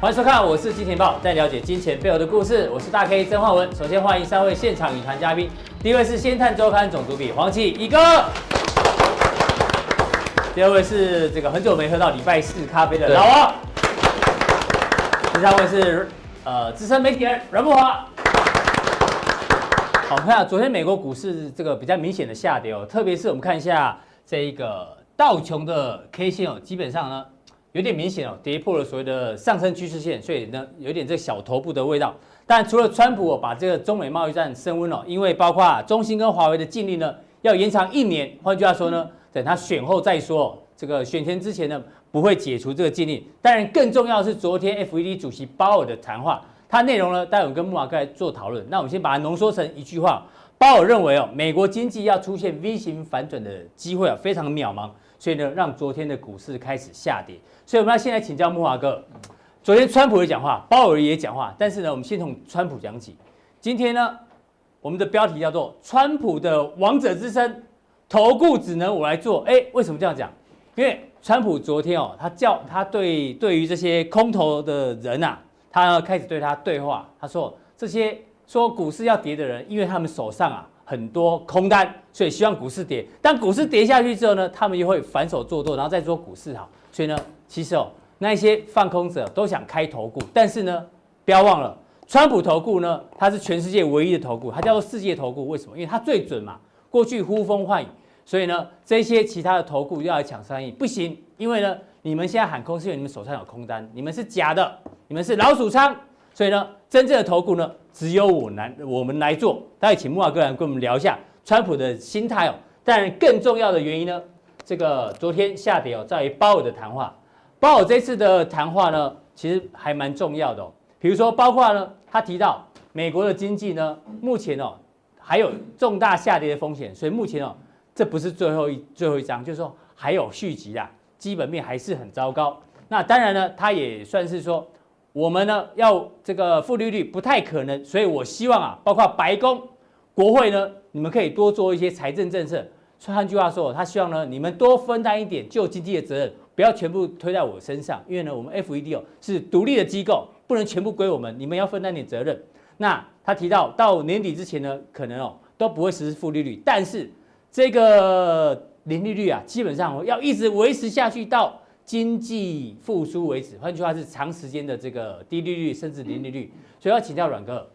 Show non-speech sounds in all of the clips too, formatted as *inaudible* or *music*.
欢迎收看，我是金钱爆，在了解金钱背后的故事。我是大 K 曾焕文。首先欢迎三位现场与谈嘉宾，第一位是《先探周刊》总主笔黄启一哥，第二位是这个很久没喝到礼拜四咖啡的老王，第三位是呃资深媒体人阮木华。好，我们看下昨天美国股市这个比较明显的下跌哦，特别是我们看一下这一个道琼的 K 线哦，基本上呢。有点明显哦，跌破了所谓的上升趋势线，所以呢有点这小头部的味道。但除了川普把这个中美贸易战升温了，因为包括中兴跟华为的禁令呢要延长一年，换句话说呢，等他选后再说，这个选前之前呢不会解除这个禁令。当然更重要的是昨天 FED 主席鲍尔的谈话，他内容呢待会跟慕驊哥来做讨论。那我们先把它浓缩成一句话：鲍尔认为哦，美国经济要出现 V 型反转的机会啊非常渺茫，所以呢让昨天的股市开始下跌。所以我们要先来请教木华哥，昨天川普也讲话，鲍尔也讲话，但是呢，我们先从川普讲起。今天呢，我们的标题叫做“川普的王者之声，投顾只能我来做”。哎，为什么这样讲？因为川普昨天哦，他叫他对对于这些空头的人呐，他呢开始对他对话。他说这些说股市要跌的人，因为他们手上啊很多空单，所以希望股市跌。但股市跌下去之后呢，他们又会反手做多，然后再说股市好。所以呢。其实哦，那些放空者都想开投顾，但是呢，不要忘了，川普投顾呢，它是全世界唯一的投顾，它叫做世界投顾。为什么？因为它最准嘛。过去呼风唤雨，所以呢，这些其他的投顾要来抢生意不行，因为呢，你们现在喊空是因为你们手上有空单，你们是假的，你们是老鼠仓。所以呢，真正的投顾呢，只有我来，我们来做。大家请慕驊哥来跟我们聊一下川普的心态哦。但更重要的原因呢，这个昨天下跌哦，在于鲍尔的谈话。鲍尔这次的谈话呢，其实还蛮重要的哦。比如说，包括呢，他提到美国的经济呢，目前哦还有重大下跌的风险，所以目前哦这不是最后一最后一章，就是说还有续集啦，基本面还是很糟糕。那当然呢，他也算是说我们呢要这个负利率不太可能，所以我希望啊，包括白宫、国会呢，你们可以多做一些财政政策。换句话说，他希望呢你们多分担一点救经济的责任。不要全部推在我身上，因为呢，我们 FED 哦是独立的机构，不能全部归我们，你们要分担点责任。那他提到到年底之前呢，可能哦都不会实施负利率，但是这个零利率啊，基本上要一直维持下去到经济复苏为止。换句话是长时间的这个低利率甚至零利率。所以要请教阮哥，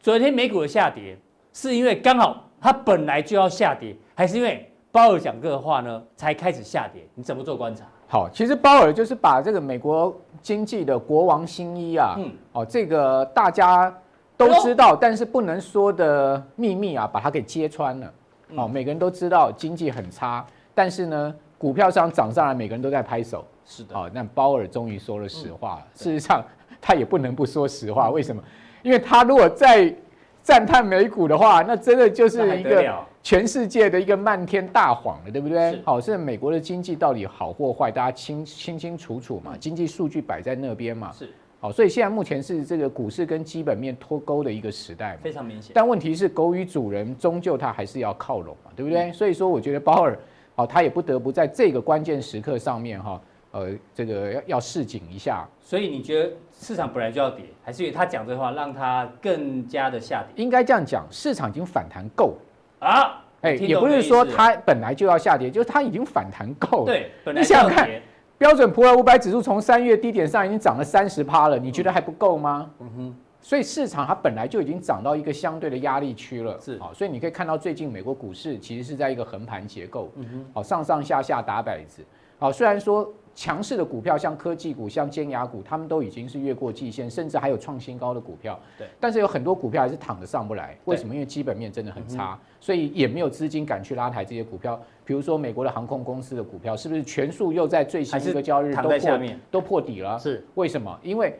昨天美股的下跌是因为刚好它本来就要下跌，还是因为鲍尔讲这个话呢才开始下跌？你怎么做观察？好，其实鲍尔就是把这个美国经济的国王新衣啊，嗯，哦，这个大家都知道，但是不能说的秘密啊，把它给揭穿了。哦，每个人都知道经济很差，但是呢，股票上涨上来，每个人都在拍手。是的，哦，那鲍尔终于说了实话了。事实上，他也不能不说实话，为什么？因为他如果再赞叹美股的话，那真的就是一个。全世界的一个漫天大谎了，对不对？好，现在美国的经济到底好或坏，大家清清清楚楚嘛，经济数据摆在那边嘛。是，好，所以现在目前是这个股市跟基本面脱钩的一个时代，非常明显。但问题是，狗与主人终究它还是要靠拢嘛，对不对？所以说，我觉得鲍尔，好，他也不得不在这个关键时刻上面哈，呃，这个要要示警一下。所以你觉得市场本来就要跌，还是因为他讲这话让他更加的下跌？应该这样讲，市场已经反弹够。啊，哎，也不是说它本来就要下跌，就是它已经反弹够了。对，你想想看，标准普尔五百指数从三月低点上已经涨了三十趴了，你觉得还不够吗？嗯哼。所以市场它本来就已经涨到一个相对的压力区了。是，好，所以你可以看到最近美国股市其实是在一个横盘结构。嗯哼。好，上上下下打摆子。好，虽然说。强势的股票，像科技股、像尖牙股，他们都已经是越过季线，甚至还有创新高的股票。对，但是有很多股票还是躺着上不来。为什么？因为基本面真的很差，所以也没有资金敢去拉抬这些股票。比如说美国的航空公司的股票，是不是全数又在最新一个交易日都破都破底了？是为什么？因为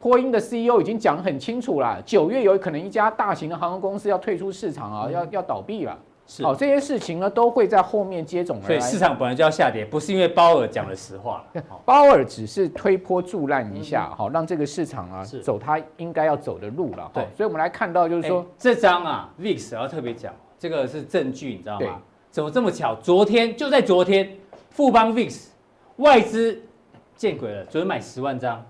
波音的 CEO 已经讲很清楚了，九月有可能一家大型的航空公司要退出市场啊，要要倒闭了。好，这些事情呢都会在后面接踵而来。所以市场本来就要下跌，不是因为鲍尔讲了实话。*laughs* 鲍尔只是推波助澜一下，好，让这个市场啊走他应该要走的路了。对，所以我们来看到就是说，这张啊，VIX 要特别讲，这个是证据，你知道吗？怎么这么巧？昨天就在昨天，富邦 VIX 外资见鬼了，昨天买十万张，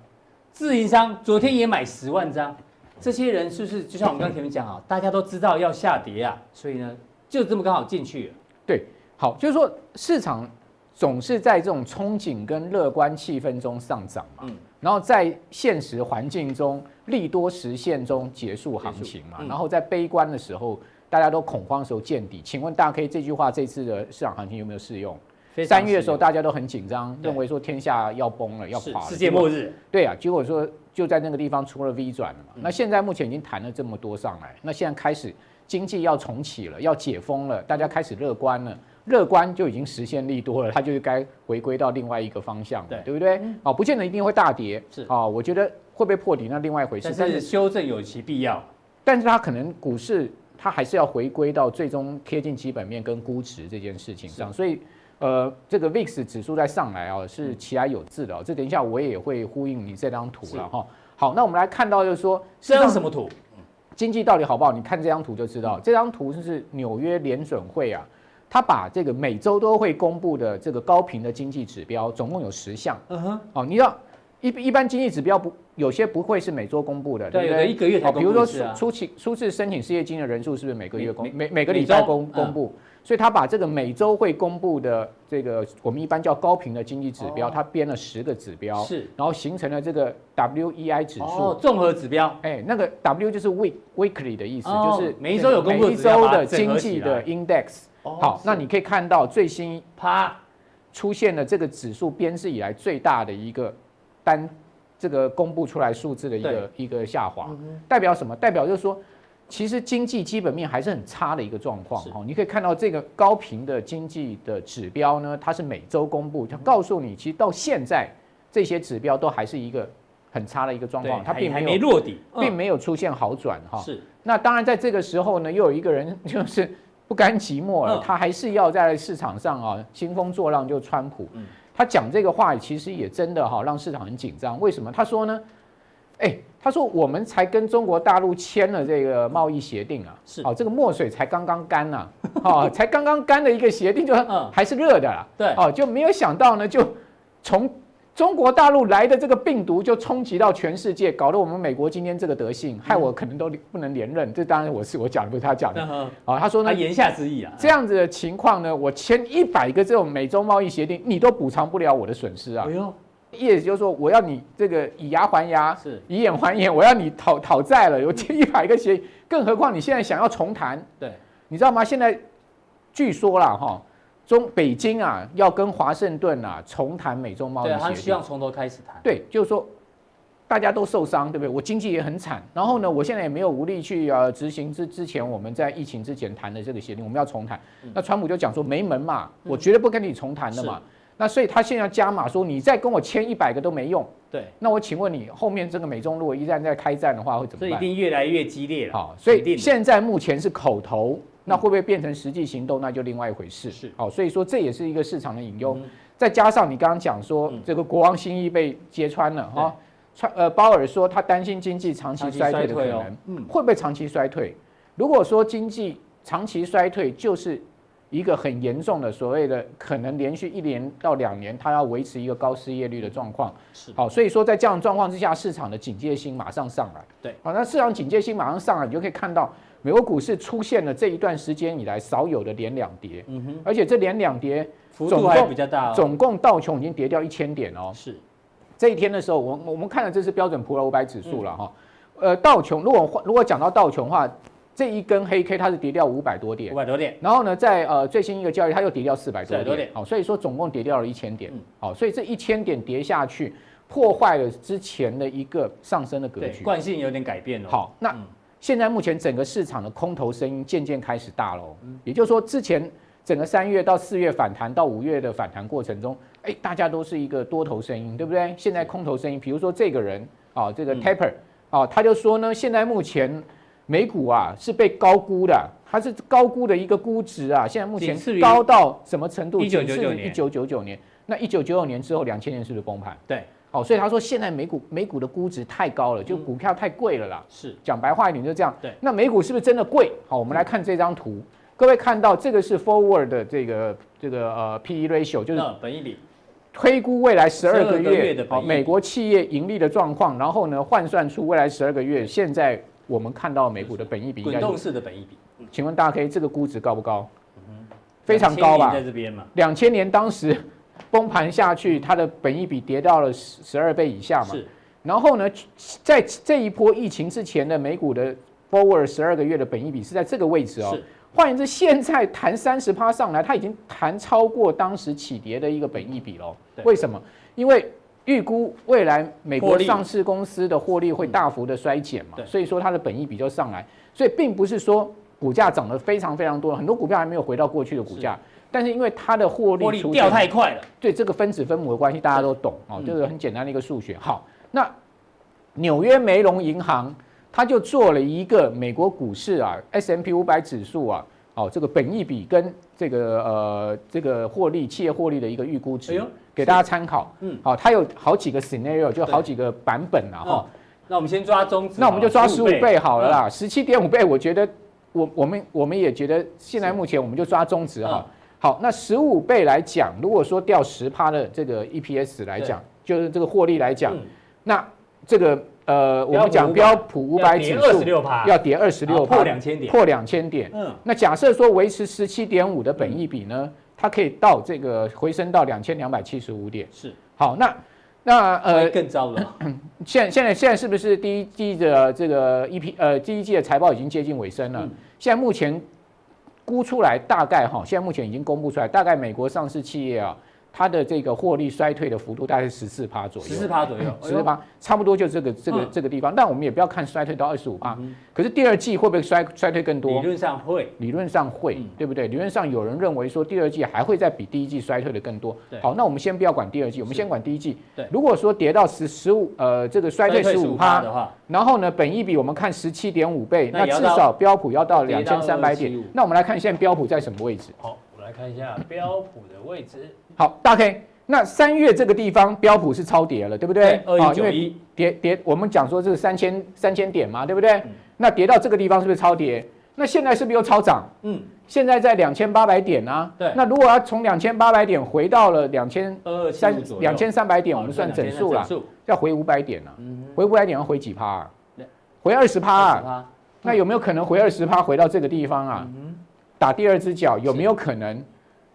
自营商昨天也买十万张，这些人是不是就像我们刚才前面讲啊，*laughs* 大家都知道要下跌啊，所以呢就这么刚好进去了。对，好，就是说市场总是在这种憧憬跟乐观气氛中上涨嘛，嗯，然后在现实环境中利多实现中结束行情嘛，然后在悲观的时候。大家都恐慌的时候见底，请问大 K 这句话这次的市场行情有没有适用？三月的时候大家都很紧张，认为说天下要崩了，要垮了，世界末日。对啊，结果说就在那个地方出了 V 转了嘛。那现在目前已经谈了这么多上来，那现在开始经济要重启了，要解封了，大家开始乐观了，乐观就已经实现利多了，它就该回归到另外一个方向，对对不对？哦，不见得一定会大跌，是啊，我觉得会不会破底那另外一回事，但是修正有其必要，但是它可能股市。它还是要回归到最终贴近基本面跟估值这件事情上，所以，呃，这个 VIX 指数在上来啊，是其来有致的哦。这等一下我也会呼应你这张图了哈。好，那我们来看到就是说，这张什么图？经济到底好不好？你看这张图就知道。这张图就是纽约联准会啊，他把这个每周都会公布的这个高频的经济指标，总共有十项。嗯哼。哦，你知道一一般经济指标不？有些不会是每周公布的，对不对？一个月才公布。比如说初初期初次申请失业金的人数是不是每个月公每每个礼拜公公布？所以他把这个每周会公布的这个我们一般叫高频的经济指标，他编了十个指标，是，然后形成了这个 WEI 指数，综合指标。哎，那个 W 就是 week weekly 的意思，就是每一周有公布每一周的经济的 index。好，那你可以看到最新啪出现了这个指数编制以来最大的一个单。这个公布出来数字的一个一个下滑，代表什么？代表就是说，其实经济基本面还是很差的一个状况。哈，你可以看到这个高频的经济的指标呢，它是每周公布，它告诉你，其实到现在这些指标都还是一个很差的一个状况，它并没有落底，并没有出现好转。哈，是。那当然，在这个时候呢，又有一个人就是不甘寂寞了，他还是要在市场上啊兴风作浪，就川普。他讲这个话其实也真的哈，让市场很紧张。为什么？他说呢？哎，他说我们才跟中国大陆签了这个贸易协定啊，是哦，这个墨水才刚刚干呐，*laughs* 哦，才刚刚干的一个协定，就还是热的啦。对，哦，就没有想到呢，就从。中国大陆来的这个病毒就冲击到全世界，搞得我们美国今天这个德性，害我可能都不能连任。这当然我是我讲的，不是他讲的。哦，他说呢，言下之意啊，这样子的情况呢，我签一百个这种美洲贸易协定，你都补偿不了我的损失啊。哎呦，意思就是说，我要你这个以牙还牙，是以眼还眼，我要你讨讨债了。有近一百个协议，更何况你现在想要重谈，对，你知道吗？现在据说了哈。中北京啊，要跟华盛顿啊重谈美中贸易协定，他希望从头开始谈。对，就是说大家都受伤，对不对？我经济也很惨，然后呢，我现在也没有无力去呃执行之之前我们在疫情之前谈的这个协定，我们要重谈。那川普就讲说没门嘛，我绝对不跟你重谈的嘛。那所以他现在加码说，你再跟我签一百个都没用。对，那我请问你，后面这个美中如果一旦在开战的话，会怎么办？这一定越来越激烈了。好，所以现在目前是口头。那会不会变成实际行动？那就另外一回事。是，好，所以说这也是一个市场的隐忧。再加上你刚刚讲说，这个国王心意被揭穿了哈，川呃鲍尔说他担心经济长期衰退的可能，嗯，会不会长期衰退？如果说经济长期衰退，就是一个很严重的所谓的可能连续一年到两年，它要维持一个高失业率的状况。是，好，所以说在这样状况之下，市场的警戒心马上上来。对，好，那市场警戒心马上上来，你就可以看到。美国股市出现了这一段时间以来少有的连两跌，嗯哼，而且这连两跌幅度还比较大，总共道琼已经跌掉一千点哦。是，这一天的时候，我我们看的这是标准普尔五百指数了哈，呃，道琼如果如果讲到道琼的话，这一根黑 K 它是跌掉五百多点，五百多点，然后呢，在呃最新一个交易它又跌掉四百多点，好，所以说总共跌掉了一千点，好，所以这一千点跌下去，破坏了之前的一个上升的格局，惯性有点改变了。好，那。现在目前整个市场的空头声音渐渐开始大了，也就是说，之前整个三月到四月反弹到五月的反弹过程中，哎，大家都是一个多头声音，对不对？现在空头声音，比如说这个人啊，这个 Taper 啊，他就说呢，现在目前美股啊是被高估的，它是高估的一个估值啊，现在目前高到什么程度？一九九九年，一九九九年，那一九九九年之后，两千年是不是崩盘？对。好，所以他说现在美股美股的估值太高了，就股票太贵了啦。是，讲白话一点就这样。对，那美股是不是真的贵？好，我们来看这张图，各位看到这个是 forward 的这个这个呃 P/E ratio，就是本益比，推估未来十二个月的美国企业盈利的状况，然后呢换算出未来十二个月现在我们看到美股的本益比，滚动式的本益比，请问大 K 这个估值高不高？非常高吧？在这边嘛，两千年当时崩盘下去，它的本益比跌到了十十二倍以下嘛。是。然后呢，在这一波疫情之前的美股的 forward 十二个月的本益比是在这个位置哦。是。换言之，现在弹三十趴上来，它已经弹超过当时起跌的一个本益比了。为什么？因为预估未来美国上市公司的获利会大幅的衰减嘛，所以说它的本益比就上来。所以并不是说。股价涨得非常非常多，很多股票还没有回到过去的股价，但是因为它的获利掉太快了，对这个分子分母的关系大家都懂哦，这个很简单的一个数学。好，那纽约梅隆银行它就做了一个美国股市啊 S M P 五百指数啊，哦这个本益比跟这个呃这个获利企业获利的一个预估值，给大家参考。嗯，好，它有好几个 scenario，就好几个版本了哈。那我们先抓中值，那我们就抓十五倍好了啦，十七点五倍，我觉得。我我们我们也觉得，现在目前我们就抓中值哈。好，那十五倍来讲，如果说掉十趴的这个 EPS 来讲，就是这个获利来讲，那这个呃，我们讲标普五百指数要跌二十六趴，破两千点，破两千点。嗯，那假设说维持十七点五的本益比呢，它可以到这个回升到两千两百七十五点。是，好，那。那呃，更糟了。*clears throat* 现现在现在是不是第一季的这个 EP 呃第一季的财报已经接近尾声了？现在目前估出来大概哈，现在目前已经公布出来，大概美国上市企业啊。它的这个获利衰退的幅度大概是十四趴左右，十四趴左右，十四趴，差不多就这个这个这个地方。但我们也不要看衰退到二十五趴。可是第二季会不会衰衰退更多？理论上会，理论上会，对不对？理论上有人认为说第二季还会再比第一季衰退的更多。好，那我们先不要管第二季，我们先管第一季。对，如果说跌到十十五，呃，这个衰退十五趴的话，然后呢，本益比我们看十七点五倍，那至少标普要到两千三百点。那我们来看现在标普在什么位置？好，来看一下标普的位置。好，大 K。那三月这个地方标普是超跌了，对不对？二一九一跌跌，我们讲说这是三千三千点嘛，对不对？嗯、那跌到这个地方是不是超跌？那现在是不是又超涨？嗯，现在在两千八百点啊。对。那如果要从两千八百点回到了两千三两千三百点，我们算整数了，要回五百点了。嗯。回五百点要回几趴啊？回二十趴啊？那有没有可能回二十趴回到这个地方啊？嗯。打第二只脚有没有可能？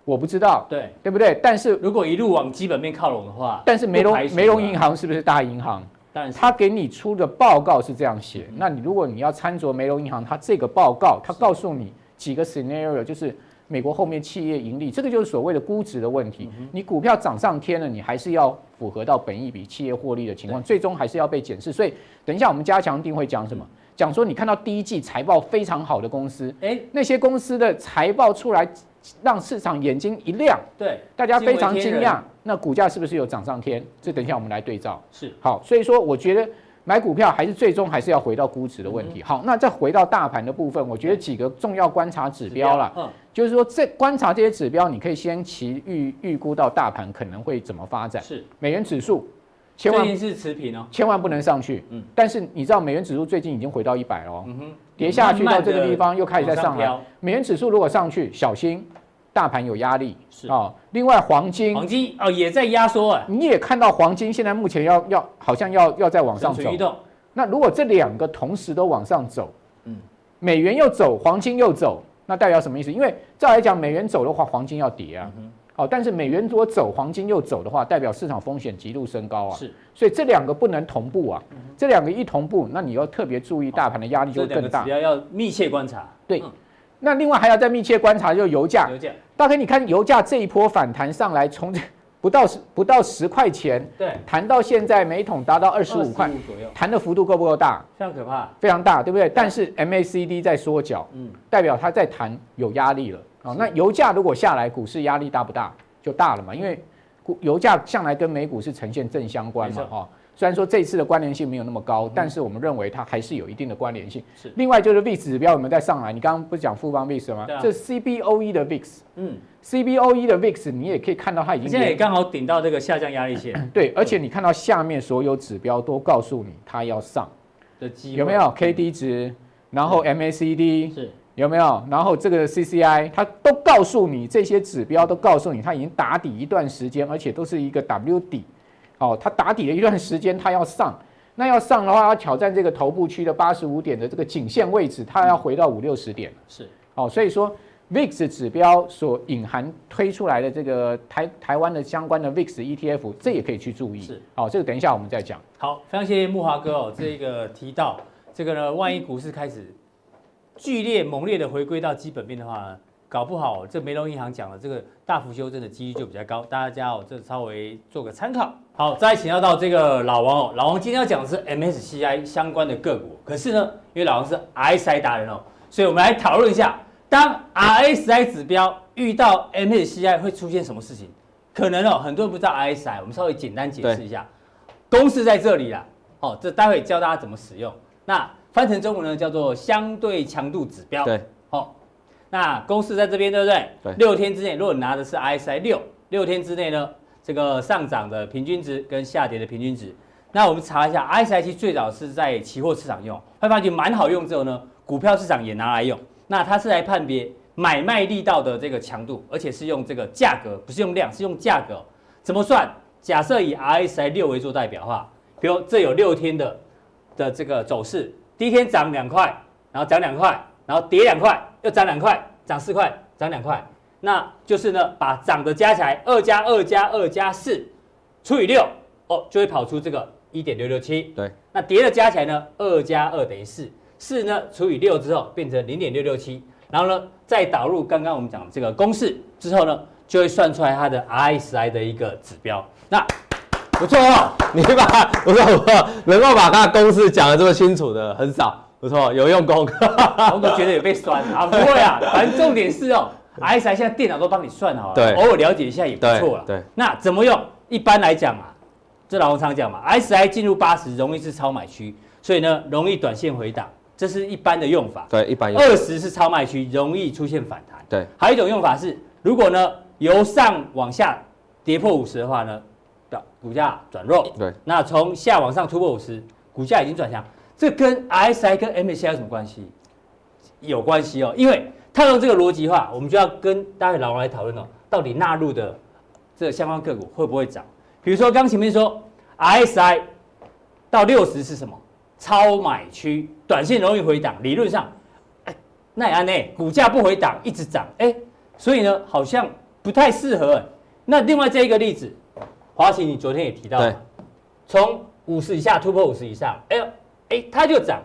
我不知道，对对不对？但是如果一路往基本面靠拢的话，但是梅隆梅隆银行是不是大银行？但是他给你出的报告是这样写。那你如果你要参酌梅隆银行，它这个报告，它告诉你几个 scenario，就是美国后面企业盈利，这个就是所谓的估值的问题。你股票涨上天了，你还是要符合到本一笔企业获利的情况，最终还是要被检视。所以等一下我们加强定会讲什么？讲说你看到第一季财报非常好的公司，哎，那些公司的财报出来。让市场眼睛一亮，对，大家非常惊讶。那股价是不是有涨上天？这等一下我们来对照。是，好，所以说我觉得买股票还是最终还是要回到估值的问题。好，那再回到大盘的部分，我觉得几个重要观察指标了。嗯，就是说这观察这些指标，你可以先其预预估到大盘可能会怎么发展。是，美元指数，千万是持平哦，千万不能上去。嗯，但是你知道美元指数最近已经回到一百了。嗯哼。跌下去到这个地方又开始在上来，美元指数如果上去，小心大盘有压力。是啊，另外黄金，黄金哦也在压缩啊。你也看到黄金现在目前要要好像要要再往上走。那如果这两个同时都往上走，嗯，美元又走，黄金又走，那代表什么意思？因为照来讲，美元走的话，黄金要跌啊。好，但是美元如果走，黄金又走的话，代表市场风险极度升高啊。是，所以这两个不能同步啊。这两个一同步，那你要特别注意大盘的压力就会更大。要要密切观察。对，那另外还要再密切观察，就是油价。油价，大概你看油价这一波反弹上来，从不到十不到十块钱，对，弹到现在每桶达到二十五块左右，弹的幅度够不够大？非常可怕，非常大，对不对？但是 MACD 在缩脚，嗯，代表它在弹有压力了。哦，那油价如果下来，股市压力大不大？就大了嘛，因为股油价向来跟美股是呈现正相关嘛，哈。虽然说这次的关联性没有那么高，但是我们认为它还是有一定的关联性。是。另外就是 VIX 指标有没有再上来？你刚刚不是讲富邦 VIX 吗？这 CBOE 的 VIX，嗯，CBOE 的 VIX 你也可以看到它已经现在也刚好顶到这个下降压力线。*laughs* 对，而且你看到下面所有指标都告诉你它要上的机会，有没有 KD 值？然后 MACD 是。有没有？然后这个 CCI 它都告诉你这些指标，都告诉你它已经打底一段时间，而且都是一个 W 底。哦，它打底了一段时间，它要上，那要上的话，要挑战这个头部区的八十五点的这个颈线位置，它要回到五六十点。是，哦，所以说 VIX 指标所隐含推出来的这个台台湾的相关的 VIX ETF，这也可以去注意。是，哦，这个等一下我们再讲。好，非常谢谢木华哥哦，这个提到这个呢，万一股市开始剧烈猛烈的回归到基本面的话呢？搞不好，这梅隆银行讲的这个大幅修正的几率就比较高，大家哦，这稍微做个参考。好，再请教到这个老王哦，老王今天要讲的是 MSCI 相关的个股，可是呢，因为老王是 RSI 达人哦，所以我们来讨论一下，当 RSI 指标遇到 MSCI 会出现什么事情？可能哦，很多人不知道 RSI，我们稍微简单解释一下，公式在这里啦。哦，这待会教大家怎么使用。那翻成中文呢，叫做相对强度指标。对，好。那公式在这边，对不对？对。六天之内，如果你拿的是 RSI 六，六天之内呢，这个上涨的平均值跟下跌的平均值，那我们查一下，RSI 其实最早是在期货市场用，会发觉蛮好用之后呢，股票市场也拿来用。那它是来判别买卖力道的这个强度，而且是用这个价格，不是用量，是用价格。怎么算？假设以 RSI 六为做代表的话，比如这有六天的的这个走势，第一天涨两块，然后涨两块。然后跌两块，又涨两块，涨四块，涨两块，那就是呢，把涨的加起来，二加二加二加四除以六，哦，就会跑出这个一点六六七。对，那跌的加起来呢，二加二等于四，四呢除以六之后变成零点六六七，然后呢再导入刚刚我们讲的这个公式之后呢，就会算出来它的 RSI 的一个指标。那不错哦，你把不错不错，能够把它的公式讲的这么清楚的很少。不错，有用功，我都觉得有被酸啊，不会啊，*laughs* 反正重点是哦，RSI 现在电脑都帮你算好了，对，偶尔了解一下也不错了。对，那怎么用？一般来讲嘛，这老王常讲嘛，RSI 进入八十容易是超买区，所以呢容易短线回档，这是一般的用法。对，一般用。二十是超卖区，容易出现反弹。对，还有一种用法是，如果呢由上往下跌破五十的话呢，的股价转弱。对，那从下往上突破五十，股价已经转强。这跟 RSI 跟 MSCI 有什么关系？有关系哦，因为套用这个逻辑的话，我们就要跟大家老王来讨论哦，到底纳入的这个相关个股会不会涨？比如说刚前面说 RSI 到六十是什么？超买区，短线容易回档，理论上，哎，那也按呢，股价不回档一直涨，哎，所以呢好像不太适合。那另外这一个例子，华勤你昨天也提到了，从五十以下突破五十以上，哎呦。哎，它就涨，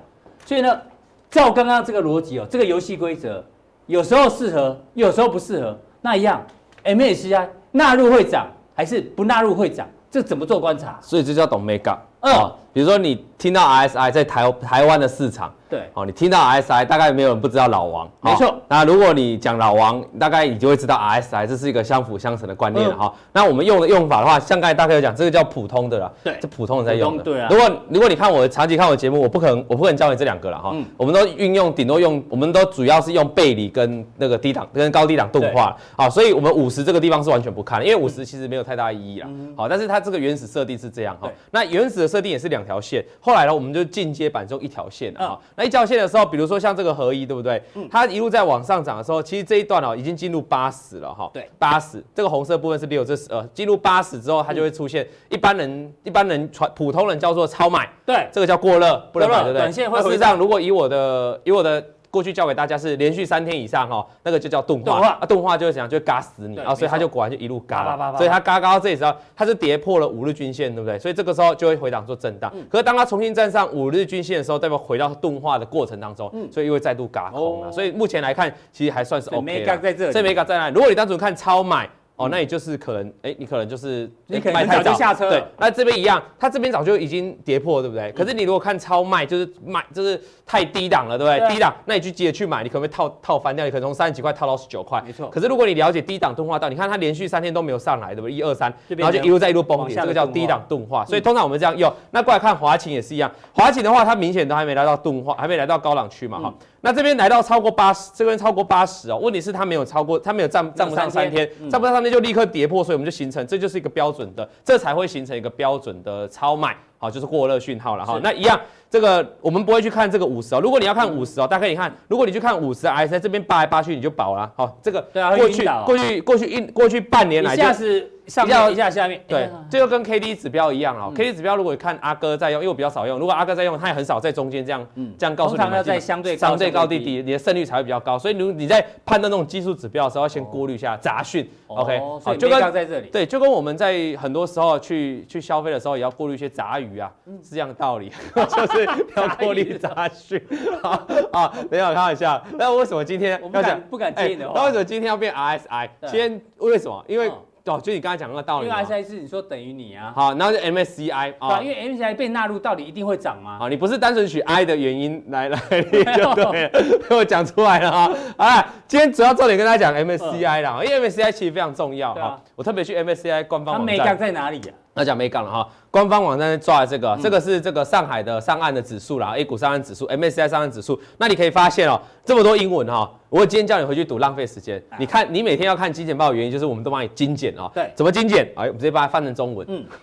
所以呢，照刚刚这个逻辑哦，这个游戏规则，有时候适合，有时候不适合，那一样，MSCI 纳入会涨，还是不纳入会涨，这怎么做观察？所以这叫懂 Mega。嗯，比如说你听到 RSI 在台台湾的市场。对，哦，你听到 RSI，大概没有人不知道老王，没错。那如果你讲老王，大概你就会知道 RSI，这是一个相辅相成的观念了哈。那我们用的用法的话，像刚才大概有讲，这个叫普通的啦，对，这普通人在用的。对啊。如果如果你看我长期看我的节目，我不可能我不可能教你这两个了哈。我们都运用，顶多用，我们都主要是用背离跟那个低档跟高低档动画。好，所以我们五十这个地方是完全不看，因为五十其实没有太大意义啦。好，但是它这个原始设定是这样哈。那原始的设定也是两条线，后来呢，我们就进阶版中一条线啊。那一条线的时候，比如说像这个合一，对不对？嗯，它一路在往上涨的时候，其实这一段哦已经进入八十了哈。对，八十这个红色部分是六，这是呃进入八十之后，它就会出现一般人一般人传普通人叫做超买，对，这个叫过热，不能买，对不对？短线会实际上，如果以我的以我的。过去教给大家是连续三天以上哈，那个就叫钝化啊，钝化就是怎样，就会嘎死你，然后所以它就果然就一路嘎了，所以它嘎嘎到这里时候，它是跌破了五日均线，对不对？所以这个时候就会回档做震荡。可是当它重新站上五日均线的时候，代表回到钝化的过程当中，所以又会再度嘎空了。所以目前来看，其实还算是 OK 的。这没嘎在哪里？如果你单纯看超买。哦，那也就是可能，哎，你可能就是你可能早就下车。对，那这边一样，它这边早就已经跌破，对不对？可是你如果看超卖，就是卖，就是太低档了，对不对？低档，那你去接着去买，你可能会套套翻掉，你可能从三十几块套到十九块。没错。可是如果你了解低档钝化到，你看它连续三天都没有上来，对不对？一二三，然后就一路在一路崩跌，这个叫低档钝化。所以通常我们这样用。那过来看华擎也是一样，华擎的话，它明显都还没来到钝化，还没来到高档区嘛，哈。那这边来到超过八十，这边超过八十哦。问题是它没有超过，它没有站站不上三天，站不上三天。就立刻跌破，所以我们就形成，这就是一个标准的，这才会形成一个标准的超卖，好，就是过热讯号了哈。那一样。这个我们不会去看这个五十哦，如果你要看五十哦，大家可以看，如果你去看五十，RSI 在这边扒来扒去，你就饱了。好，这个对啊，过去过去过去一过去半年来下是上面一下下面，对，这就跟 K D 指标一样啊。K D 指标如果看阿哥在用，因为我比较少用，如果阿哥在用，他也很少在中间这样这样告诉你。通常要在相对相对高低低，你的胜率才会比较高。所以如你在判断那种技术指标的时候，要先过滤一下杂讯。OK，好，就跟在这里，对，就跟我们在很多时候去去消费的时候，也要过滤一些杂鱼啊，是这样的道理，*laughs* 就是要过滤。杂讯啊啊，没有开玩笑。那为什么今天要讲不敢接你的话？那为什么今天要变 RSI？今天为什么？因为哦，就你刚才讲那个道理。因为 RSI 是你说等于你啊。好，然后就 MSCI 啊，因为 MSCI 被纳入，到底一定会涨吗？啊，你不是单纯取 I 的原因来来就对了，被我讲出来了哈。*laughs* 啊，今天主要重点跟大家讲 MSCI 啦，因为 MSCI 其实非常重要哈。我特别去 MSCI 官方网站。它美感在哪里呀？那讲没讲了哈，官方网站抓的这个，这个是这个上海的上岸的指数啦，A 股上岸指数，MSCI 上岸指数。那你可以发现哦，这么多英文哈，我今天叫你回去读，浪费时间。你看，你每天要看精简报的原因，就是我们都帮你精简啊。对，怎么精简？哎，我们直接把它翻成中文。嗯。*laughs*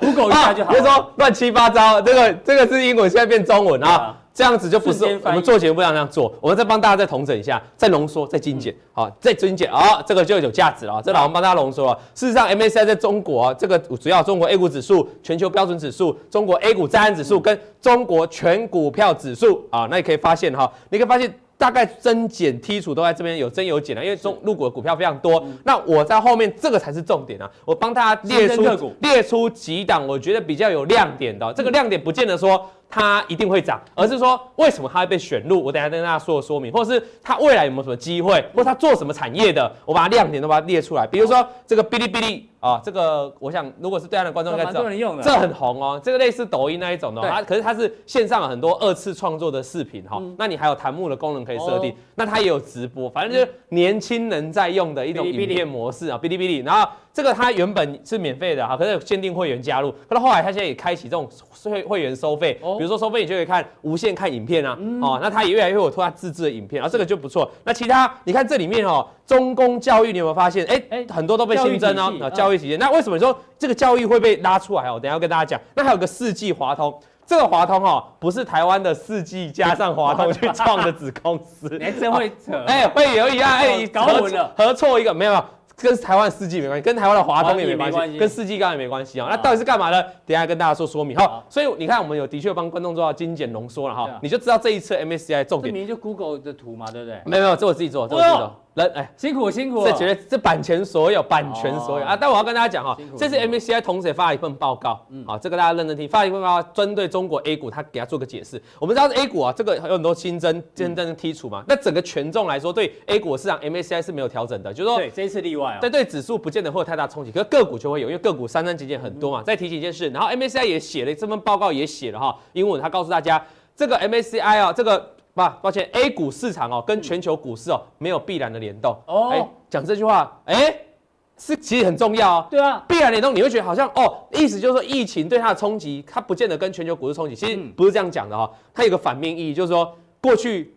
Google 一下就好。别说乱七八糟，这个这个是英文，现在变中文啊。这样子就不是我们做节目要这样做，我们再帮大家再统整一下，再浓缩，再精简，好，再精简，好，这个就有价值了。这老王帮大家浓缩了。事实上，MSCI 在中国这个主要中国 A 股指数、全球标准指数、中国 A 股在岸指数跟中国全股票指数啊，那你可以发现哈，你可以发现大概增减剔除都在这边有增有减啊，因为中入股的股票非常多。那我在后面这个才是重点啊，我帮大家列出列出几档我觉得比较有亮点的，这个亮点不见得说。它一定会涨，而是说为什么它会被选入？我等下跟大家说说明，或者是它未来有没有什么机会，或者它做什么产业的，我把它亮点都把它列出来。比如说这个哔哩哔哩啊，这个我想如果是对岸的观众应该知道，这很红哦，这个类似抖音那一种的，它可是它是线上很多二次创作的视频哈。那你还有弹幕的功能可以设定，那它也有直播，反正就是年轻人在用的一种影片模式啊，哔哩哔哩。然后这个它原本是免费的哈，可是有限定会员加入，可是后来它现在也开启这种会会员收费。比如说收费，你就可以看无限看影片啊，哦，那它也越来越有它自制的影片，然后这个就不错。那其他你看这里面哦，中公教育你有没有发现？哎哎，很多都被新增哦，教育那为什么说这个教育会被拉出来哦？我等下要跟大家讲。那还有个世纪华通，这个华通哦，不是台湾的世纪加上华通去创的子公司，*laughs* 哎，真会扯，*laughs* 哎，会有一样，哎，搞混了，合错一个没有没有。跟台湾世纪没关系，跟台湾的华通也没关系，跟世纪刚也没关系啊。那到底是干嘛呢？等下跟大家说说明。好，所以你看，我们有的确帮观众做到精简浓缩了哈，你就知道这一次 MSCI 重点。这明明就 Google 的图嘛，对不对？没有没有，这我自己做，这我自己做。人哎，辛苦辛苦，这绝对这版权所有，版权所有啊！但我要跟大家讲哈，这次 M A C I 同时也发了一份报告，嗯，好，这个大家认真听，发了一份报告，针对中国 A 股，他给他做个解释。我们知道 A 股啊，这个有很多新增、新增的剔除嘛，那整个权重来说，对 A 股市场 M A C I 是没有调整的，就是说，对，这一次例外啊，对对，指数不见得会有太大冲击，可是个股就会有，因为个股三三节节很多嘛。再提醒一件事，然后 M A C I 也写了这份报告，也写了哈，英文他告诉大家，这个 M A C I 啊，这个。不，抱歉，A 股市场哦，跟全球股市哦没有必然的联动。哦，哎，讲这句话，哎，是其实很重要哦。对啊，必然联动，你会觉得好像哦，意思就是说疫情对它的冲击，它不见得跟全球股市冲击。其实不是这样讲的哈，它有个反面意义，就是说过去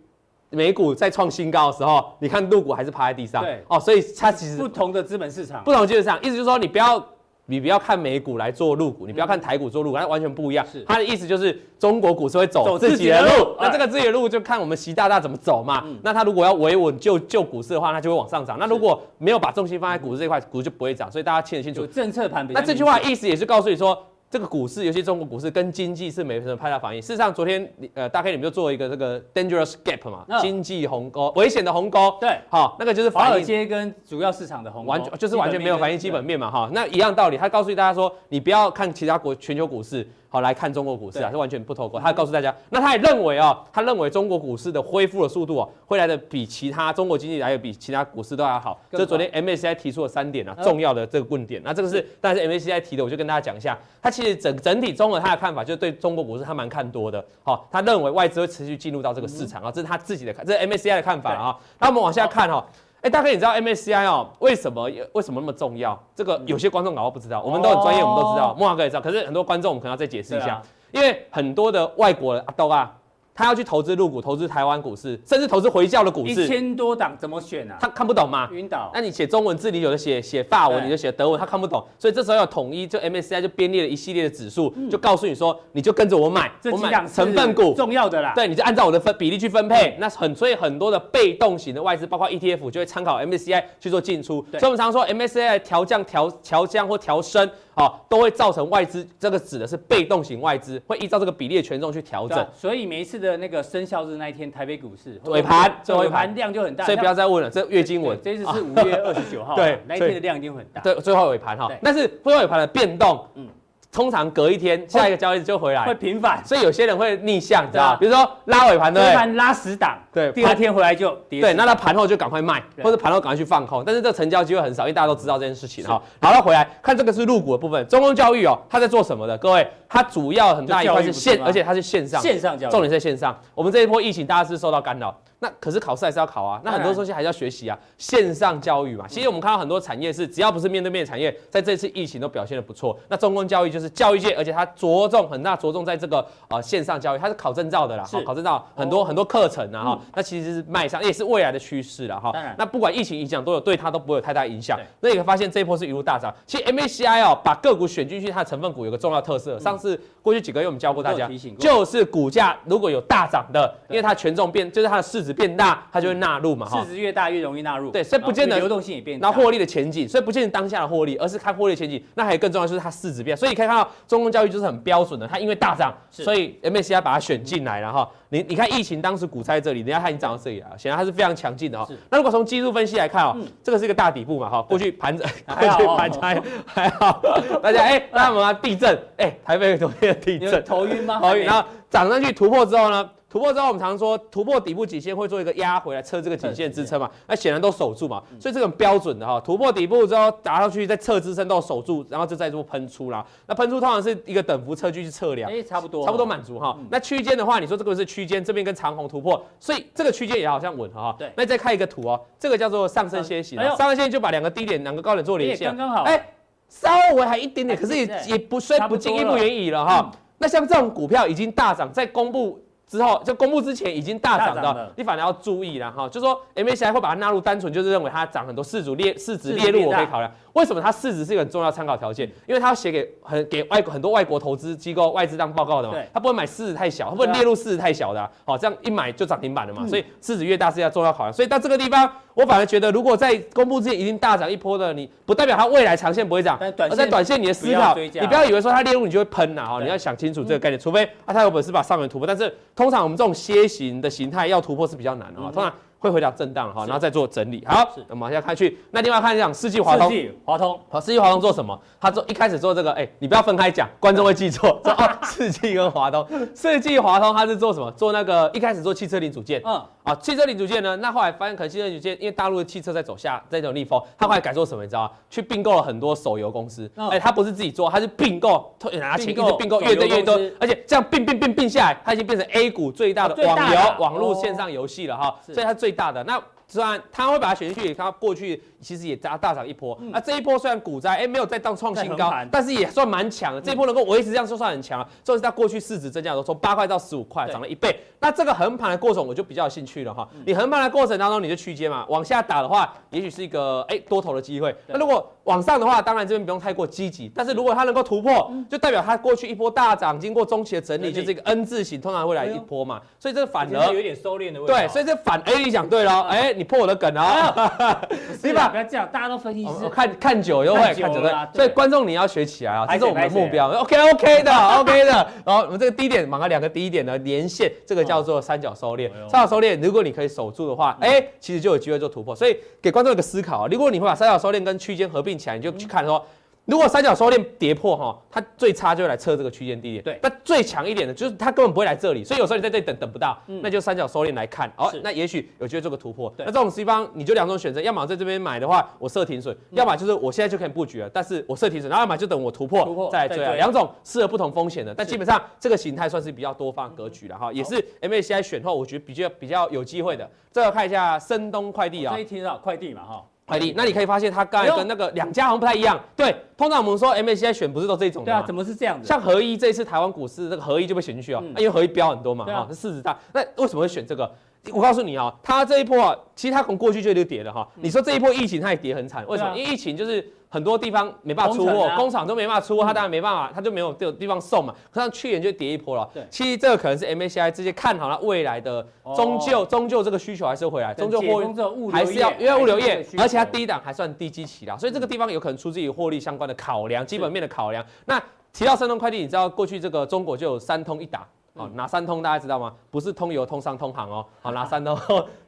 美股在创新高的时候，你看陆股还是趴在地上。对，哦，所以它其实不同的资本市场，不同的资本市场，意思就是说你不要。你不要看美股来做入股，你不要看台股做入股，它完全不一样。是，它的意思就是中国股市会走自己的路，那这个自己的路就看我们习大大怎么走嘛。那他如果要维稳救救股市的话，那就会往上涨。那如果没有把重心放在股市这块，股市就不会涨。所以大家清得清楚。政策盘比。那这句话意思也是告诉你说。这个股市，尤其中国股市跟经济是没什么太大反应。事实上，昨天呃，大概你们就做一个这个 dangerous gap 嘛，哦、经济鸿沟，危险的鸿沟。对，好，那个就是华尔街跟主要市场的鸿沟，完全就是完全没有反映基本面嘛，哈。那一样道理，他告诉大家说，你不要看其他国全球股市。好，来看中国股市啊，是完全不透过。他告诉大家，那他也认为啊，他认为中国股市的恢复的速度啊，会来的比其他中国经济来的比其他股市都要好。这昨天 MACI 提出了三点啊，重要的这个论点。那这个是，但是 MACI 提的，我就跟大家讲一下。他其实整整体综合他的看法，就是对中国股市他蛮看多的。好，他认为外资会持续进入到这个市场啊，这是他自己的看，这是 MACI 的看法啊。那我们往下看哈。哎，大哥，你知道 MSCI 哦，为什么为什么那么重要？这个有些观众搞不好不知道，我们都很专业，我们都知道，莫华哥也知道。可是很多观众我们可能要再解释一下。因为很多的外国人阿斗啊，他要去投资入股，投资台湾股市，甚至投资回教的股市，一千多档怎么选啊？他看不懂吗？晕倒。那你写中文字，你有的写写法文，你就写德文，他看不懂。所以这时候要统一，就 MSCI 就编列了一系列的指数，就告诉你说，你就跟着我买，我买成分股重要的啦。对，你就按照我的分比例去分配。那很所以很多的被动型的外资，包括 ETF，就会参考 MSCI 去做进出。所以我们常说 MSCI 调降、调调降或调升。好，都会造成外资，这个指的是被动型外资，会依照这个比例的权重去调整。所以每一次的那个生效日那一天，台北股市尾盘，尾盘量就很大。所以不要再问了，这月经文。这次是五月二十九号，*laughs* 对，那一天的量一定很大。对，最后尾盘哈，但是最后尾盘的变动，嗯。通常隔一天，下一个交易日就回来，会频繁，所以有些人会逆向，你知道吗？比如说拉尾盘，对，尾盘拉十档，对，第二天回来就跌，对，那他盘后就赶快卖，或者盘后赶快去放空，但是这成交机会很少，因为大家都知道这件事情。哈。好了，回来看这个是入股的部分，中公教育哦，它在做什么的？各位，它主要很大一块是线，而且它是线上，线上教育，重点在线上。我们这一波疫情，大家是受到干扰。那可是考试还是要考啊，那很多东西还是要学习啊。线上教育嘛，其实我们看到很多产业是只要不是面对面的产业，在这次疫情都表现的不错。那中公教育就是教育界，而且它着重很大着重在这个呃线上教育，它是考证照的啦，是考证照很多很多课程啊哈。那其实是迈向也是未来的趋势了哈。那不管疫情影响都有，对它都不会有太大影响。那你可以发现这一波是一路大涨。其实 MACI 哦，把个股选进去，它的成分股有个重要特色，上次过去几个月我们教过大家，就是股价如果有大涨的，因为它权重变，就是它的市值变大，它就会纳入嘛，哈，市值越大越容易纳入，对，所以不见得流动性也变，然后获利的前景，所以不见得当下的获利，而是看获利前景。那还有更重要就是它市值变，所以你可以看到中公教育就是很标准的，它因为大涨，所以 m a c i 把它选进来了哈。你你看疫情当时股在这里，人家它已经涨到这里了，显然它是非常强劲的哈。那如果从技术分析来看哦，这个是一个大底部嘛哈，过去盘子过去盘还还好，大家哎，那我们地震哎，台北昨天的地震，头晕吗？*laughs* 头晕，然后涨上去突破之后呢？突破之后，我们常说突破底部颈线会做一个压回来测这个颈线支撑嘛，那显然都守住嘛，所以这个很标准的哈。突破底部之后打上去再测支撑都守住，然后就再做喷出啦。那喷出通常是一个等幅测距去测量，哎，差不多，差不多满足哈。那区间的话，你说这个是区间，这边跟长虹突破，所以这个区间也好像稳哈。对，那再看一个图哦，这个叫做上升楔形，上升楔形就把两个低点、两个高点做连线，刚刚好，哎，稍微还一点点，可是也也不虽不近亦不远矣了哈。那像这种股票已经大涨，在公布。之后就公布之前已经大涨的，你反而要注意了哈。就说 MSCI 会把它纳入，单纯就是认为它涨很多市值列市值列入，我可以考量。为什么它市值是一个很重要参考条件？因为它要写给很给外国很多外国投资机构外资当报告的嘛，它不会买市值太小，它不会列入市值太小的，好，这样一买就涨停板了嘛。所以市值越大是要重要考量。所以到这个地方，我反而觉得，如果在公布之前已经大涨一波的，你不代表它未来长线不会涨，而在短线你的思考，你不要以为说它列入你就会喷呐哈，你要想清楚这个概念，除非啊它有本事把上缘突破，但是通常我们这种。楔形的形态要突破是比较难的哈，通常会回到震荡哈，然后再做整理。好，那我们往下看去。那另外看一下世纪华通，世纪华通，好，世纪华通做什么？他做一开始做这个，哎，你不要分开讲，观众会记错。*laughs* 哦，世纪跟华通，世纪华通它是做什么？做那个一开始做汽车零组件，嗯。啊，汽车零组件呢？那后来发现，可能汽车零组件因为大陆的汽车在走下，在走逆风，他后来改做什么？你知道吗？去并购了很多手游公司。哎，他不是自己做，他是并购，拿钱一直并购，越多越多，而且这样并并并并下来，他已经变成 A 股最大的网游网络线上游戏了哈，所以它最大的那。虽然他会把它选进去，它过去其实也大大涨一波。那这一波虽然股灾，哎，没有再到创新高，但是也算蛮强的。这一波能够维持这样，就算很强。就是它过去市值增加的时候，从八块到十五块，涨了一倍。那这个横盘的过程，我就比较有兴趣了哈。你横盘的过程当中，你就区间嘛，往下打的话，也许是一个哎多头的机会。那如果往上的话，当然这边不用太过积极。但是如果它能够突破，就代表它过去一波大涨，经过中期的整理，就是一个 N 字形，通常会来一波嘛。所以这个反而有点收敛的味道。对，所以这反 A，你讲对了，哎，你破我的梗啊！*laughs* 对吧不要这样，大家都分析师，看看久又会看久的。所以观众你要学起来啊，这是我们的目标。OK OK 的 *laughs* OK 的。然后我们这个低点，马上两个低点的连线，这个叫做三角收敛。三角收敛，如果你可以守住的话，哎，其实就有机会做突破。所以给观众一个思考啊，如果你会把三角收敛跟区间合并起来，你就去看说。如果三角收敛跌破哈，它最差就会来测这个区间低点。对，那最强一点的就是它根本不会来这里，所以有时候你在这里等等不到，那就三角收敛来看。哦，那也许有机会做个突破。那这种地方你就两种选择，要么在这边买的话，我设停损；要么就是我现在就可以布局了，但是我设停损，然后要么就等我突破再来追啊。两种适合不同风险的，但基本上这个形态算是比较多方格局了哈，也是 MACI 选后我觉得比较比较有机会的。这个看一下申东快递啊，这一听到快递嘛哈。快递，那你可以发现它刚才跟那个两家好像不太一样。对，通常我们说 MSCI 选不是都这种？对啊，怎么是这样子？像合一这一次台湾股市这个合一就被选进去哦，因为合一标很多嘛，哈，是市值大。那为什么会选这个？我告诉你啊，它这一波啊，其实它从过去就就跌了哈。你说这一波疫情它也跌很惨，为什么？因为疫情就是。很多地方没办法出货，工厂都没办法出货，它当然没办法，它就没有这个地方送嘛。可是去年就跌一波了。对，其实这个可能是 MACI 直接看好了未来的，终究终究这个需求还是会回来，终究货还是要因为物流业，而且它低档还算低基期啦，所以这个地方有可能出自于获利相关的考量，基本面的考量。那提到三通快递，你知道过去这个中国就有三通一达。哦，哪三通大家知道吗？不是通邮、通商、通航哦。好，哪三通？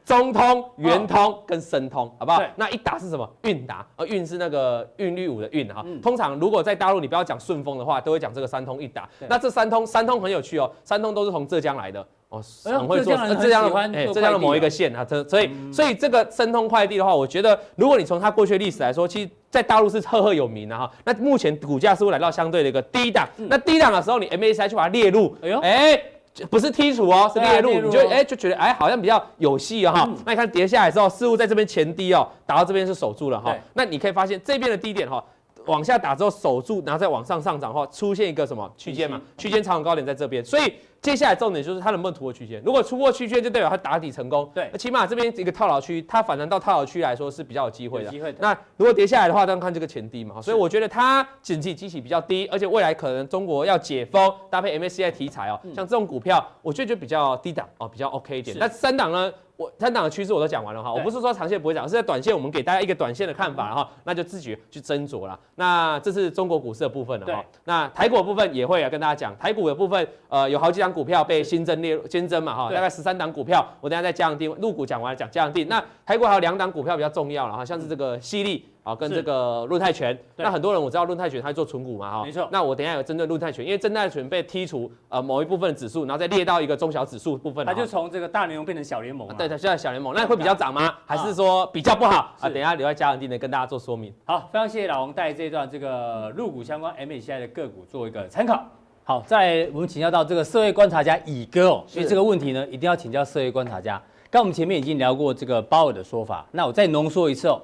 中通、圆通跟申通，好不好？那一打是什么？韵达，呃，韵是那个韵律舞的韵哈。嗯、通常如果在大陆你不要讲顺丰的话，都会讲这个三通一达。那这三通，三通很有趣哦，三通都是从浙江来的哦，很会做。浙江的哎，浙江的某一个县啊，这所以、嗯、所以这个申通快递的话，我觉得如果你从它过去的历史来说，其实在大陆是赫赫有名的哈。那目前股价是会来到相对的一个低档，嗯、那低档的时候，你 MSCI 就把它列入，哎呦，哎。不是剔除哦，是列入，你就哎就觉得哎好像比较有戏哦哈。那你看跌下来之后，似乎在这边前低哦，打到这边是守住了哈。那你可以发现这边的低点哈，往下打之后守住，然后再往上上涨的话，出现一个什么区间嘛？区间长红高点在这边，所以。接下来重点就是它能不能突破区间，如果突破区间，就代表它打底成功。对，那起码这边一个套牢区，它反弹到套牢区来说是比较有机会的。机会。那如果跌下来的话，当然看这个前低嘛。所以我觉得它整体机器比较低，而且未来可能中国要解封，搭配 MSCI 题材哦，像这种股票，我觉得就比较低档哦，比较 OK 一点。那三档呢？我三档的趋势我都讲完了哈，我不是说长线不会涨，是在短线我们给大家一个短线的看法哈，那就自己去斟酌了。那这是中国股市的部分了哈。那台股的部分也会跟大家讲，台股的部分呃有好几档股票被新增列入新增嘛哈，大概十三档股票，我等下再加强定。入股讲完了讲加强定。那台股还有两档股票比较重要了哈，像是这个犀利。好，跟这个论泰全，那很多人我知道论泰全他做存股嘛，哈，没错。那我等一下有针对论泰全，因为正泰全被剔除呃某一部分的指数，然后再列到一个中小指数部分，它就从这个大联盟变成小联盟了。对，它现在小联盟，那会比较涨吗？还是说比较不好啊？等一下留在嘉文地呢跟大家做说明。好，非常谢谢老王带这一段这个入股相关 MSCI 的个股做一个参考。好，在我们请教到这个社会观察家乙哥哦，所以这个问题呢一定要请教社会观察家。刚我们前面已经聊过这个鲍尔的说法，那我再浓缩一次哦。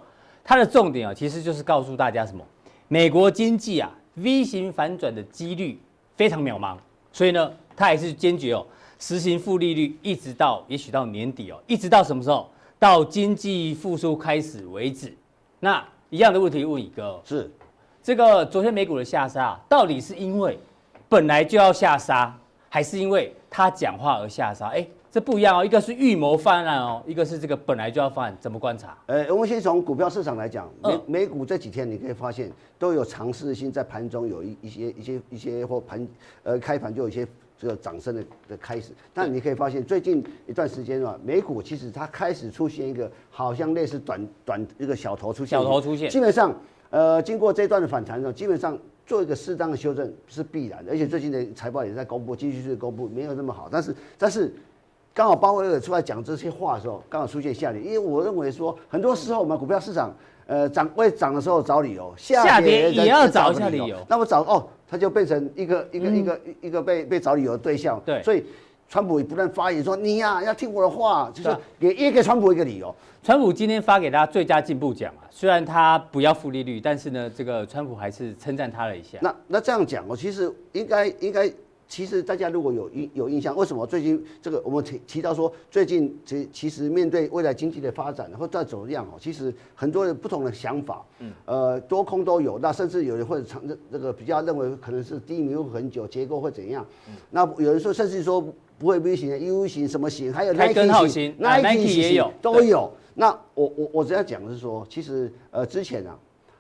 它的重点啊，其实就是告诉大家什么？美国经济啊，V 型反转的几率非常渺茫，所以呢，它还是坚决哦，实行负利率，一直到也许到年底哦，一直到什么时候？到经济复苏开始为止。那一样的问题问乙哥，是这个昨天美股的下杀，到底是因为本来就要下杀，还是因为他讲话而下杀？哎。这不一样哦，一个是预谋犯案哦，一个是这个本来就要犯，怎么观察？呃，我们先从股票市场来讲，美美股这几天你可以发现都有尝试性在盘中有一一些一些一些或盘呃开盘就有一些这个涨升的的开始，但你可以发现最近一段时间啊，美股其实它开始出现一个好像类似短短一个小头出现，小头出现，基本上呃经过这段的反弹呢，基本上做一个适当的修正是必然的，而且最近的财报也在公布，继续是公布，没有那么好，但是但是。刚好鲍威尔出来讲这些话的时候，刚好出现下跌，因为我认为说，很多时候我们股票市场，呃，涨会涨的时候找理由，下跌也要找一下理由。那么找哦，他就变成一个一个一个一个被被找理由的对象。对，所以川普也不断发言说，你呀要听我的话，就是给也给川普一个理由。川普今天发给大家最佳进步奖啊，虽然他不要负利率，但是呢，这个川普还是称赞他了一下。那那这样讲，我其实应该应该。其实大家如果有印有印象，为什么最近这个我们提提到说，最近其其实面对未来经济的发展或再走样哦，其实很多人不同的想法，嗯，呃，多空都有，那甚至有人会长这这个比较认为可能是低迷很久，结构会怎样？嗯，那有人说甚至说不会 V 型、U 型什么型，还有 Nike 型、Nike 型也有都有。那我我我只要讲的是说，其实呃之前啊。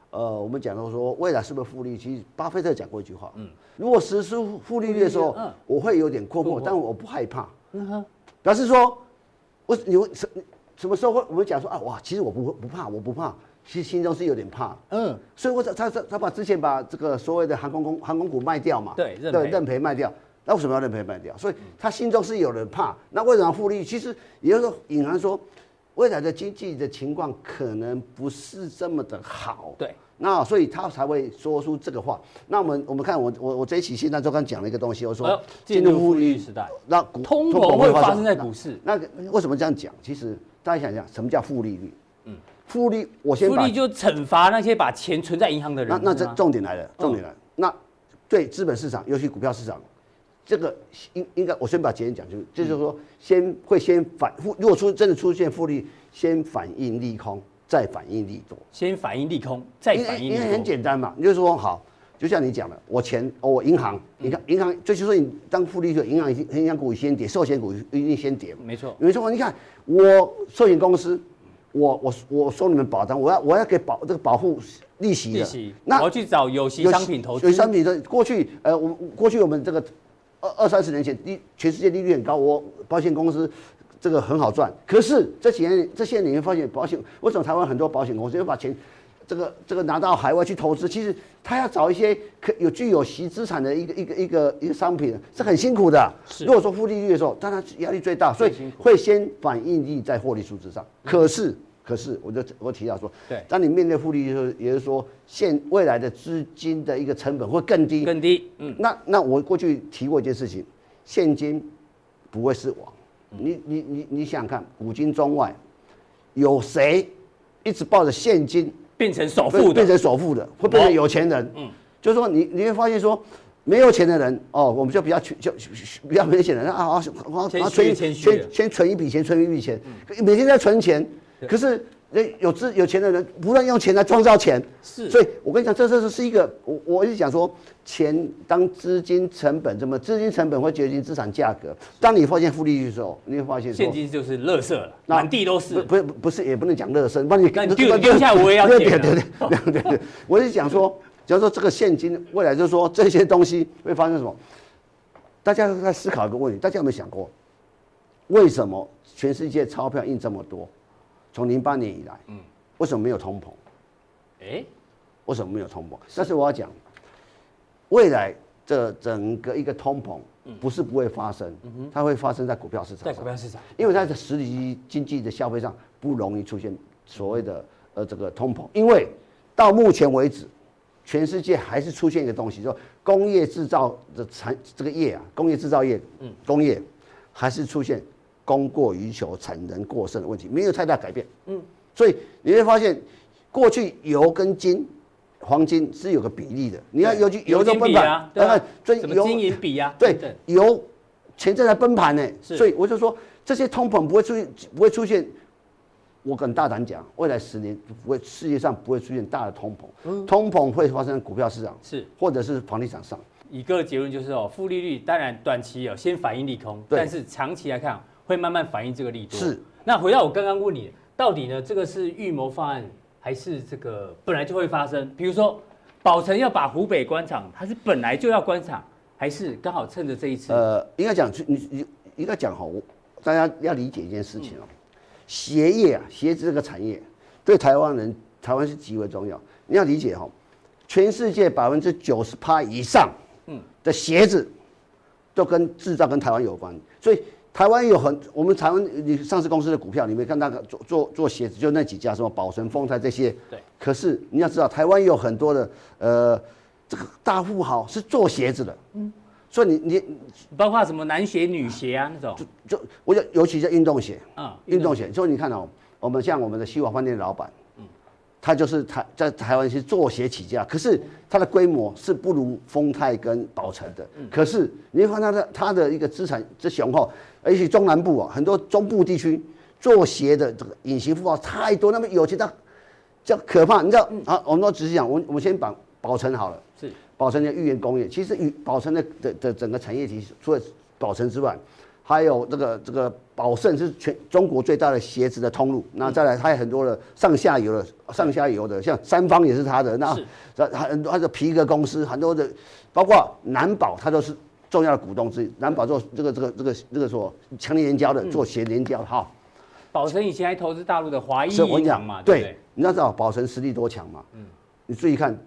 呃，我们讲到说未来是不是负利率？其实巴菲特讲过一句话，嗯，如果实施负利率的时候，嗯，我会有点困惑，但我不害怕，嗯哼，表示说，我你会什什么时候会我们讲说啊哇，其实我不不怕，我不怕，其实心中是有点怕，嗯，所以我他他他把之前把这个所谓的航空公航空股卖掉嘛，对，认赔认赔卖掉，那为什么要认赔卖掉？所以他心中是有人怕，那为什么负利率？其实也就是说隐含说。未来的经济的情况可能不是这么的好，对，那所以他才会说出这个话。那我们我们看我我我这一期现在就刚讲了一个东西，我说进入负利率时代，那股通膨会发生在股市。那个为什么这样讲？其实大家想想，什么叫负利率？嗯，负利我先负利就惩罚那些把钱存在银行的人。那那这重点来了，重点来了。哦、那对资本市场，尤其股票市场，这个应应该我先把结论讲清楚，就是说先会先反复，如果出真的出现复利，先反应利空，再反应利多。先反应利空，再反应利多。因为很简单嘛，你就是说好。就像你讲的，我钱，我银行，你看银行，就是说你当复利的银行银行股先跌，寿险股一定先跌。没错，没错。你看我寿险公司，我我我收你们保单，我要我要给保这个保护利息的。利息。那我要去找有息商品投资。有息商品的过去，呃，我过去我们这个二二三十年前，利全世界利率很高，我保险公司这个很好赚。可是这几年这些年你会发现，保险为什么台湾很多保险公司要把钱？这个这个拿到海外去投资，其实他要找一些可有具有息资产的一个一个一个一个商品，是很辛苦的。是，如果说负利率的时候，当然压力最大，所以会先反映利在获利数字上。可是可是，我就我提到说，对，当你面对复利率的时候，也就是说现未来的资金的一个成本会更低更低。嗯，那那我过去提过一件事情，现金不会是王。你你你你想想看，古今中外有谁一直抱着现金？变成首富的，变成首富的，会变成有钱人。嗯，就是说你你会发现说，没有钱的人哦，我们就比较就比较明显的啊啊啊，存先先存一笔钱，存一笔钱，每天在存钱，可是。有资有钱的人不断用钱来创造钱，是，所以我跟你讲，这这是一个我我一直讲说，钱当资金成本，怎么资金成本会决定资产价格？当你发现负利率的时候，你会发现现金就是垃圾了，满地都是。不是不是，也不能讲垃圾，帮你丢丢下我也要捡。对对对对对对，我是讲说，假如说这个现金未来就是说这些东西会发生什么？大家在思考一个问题，大家有没有想过，为什么全世界钞票印这么多？从零八年以来，嗯，为什么没有通膨？哎，为什么没有通膨？但是我要讲，未来这整个一个通膨，不是不会发生，它会发生在股票市场，在股票市场，因为在这实体经济的消费上不容易出现所谓的呃这个通膨，因为到目前为止，全世界还是出现一个东西，说工业制造的产这个业啊，工业制造业，嗯，工业还是出现。供过于求、产能过剩的问题没有太大改变，嗯，所以你会发现，过去油跟金、黄金是有个比例的。你看油金油在崩盘，对吧？什么金银比啊？对，油钱正在崩盘呢，所以我就说这些通膨不会出现，不会出现。我很大胆讲，未来十年不会，世界上不会出现大的通膨，通膨会发生在股票市场是，或者是房地产上。一个结论就是哦，负利率当然短期哦先反映利空，但是长期来看。会慢慢反映这个利多。是。那回到我刚刚问你，到底呢？这个是预谋方案，还是这个本来就会发生？比如说，宝成要把湖北关厂，它是本来就要关厂，还是刚好趁着这一次？呃，应该讲，你你应该讲好，大家要理解一件事情哦。鞋业啊，鞋子这个产业对台湾人，台湾是极为重要。你要理解哈，全世界百分之九十趴以上，嗯，的鞋子都跟制造跟台湾有关，所以。台湾有很，我们台湾你上市公司的股票，你没看那个做做做鞋子，就那几家，什么宝成、丰泰这些。对。可是你要知道，台湾有很多的呃，这个大富豪是做鞋子的。嗯。所以你你包括什么男鞋、女鞋啊那种。就就我就尤其是运动鞋。啊、嗯。运动鞋，所以你看哦，我们像我们的西华饭店的老板。嗯他就是台在台湾是做鞋起家，可是他的规模是不如丰泰跟宝成的。可是你会看他的他的一个资产之雄厚，而且中南部啊，很多中部地区做鞋的这个隐形富豪太多，那么有钱到叫可怕。你知道啊？我们都只是讲，我我们先把宝成好了。是宝成的裕元工业，其实与宝成的的的整个产业体除了宝成之外。还有这个这个宝盛是全中国最大的鞋子的通路，那再来它有很多的上下游的上下游的，像三方也是它的，那很多他的皮革公司很多的，包括南宝，它都是重要的股东之一。南宝做这个这个这个这个说强力粘胶的，做鞋粘胶哈。宝成以前还投资大陆的华谊银行嘛，对，你要知道宝成实力多强嘛，嗯，你注意看，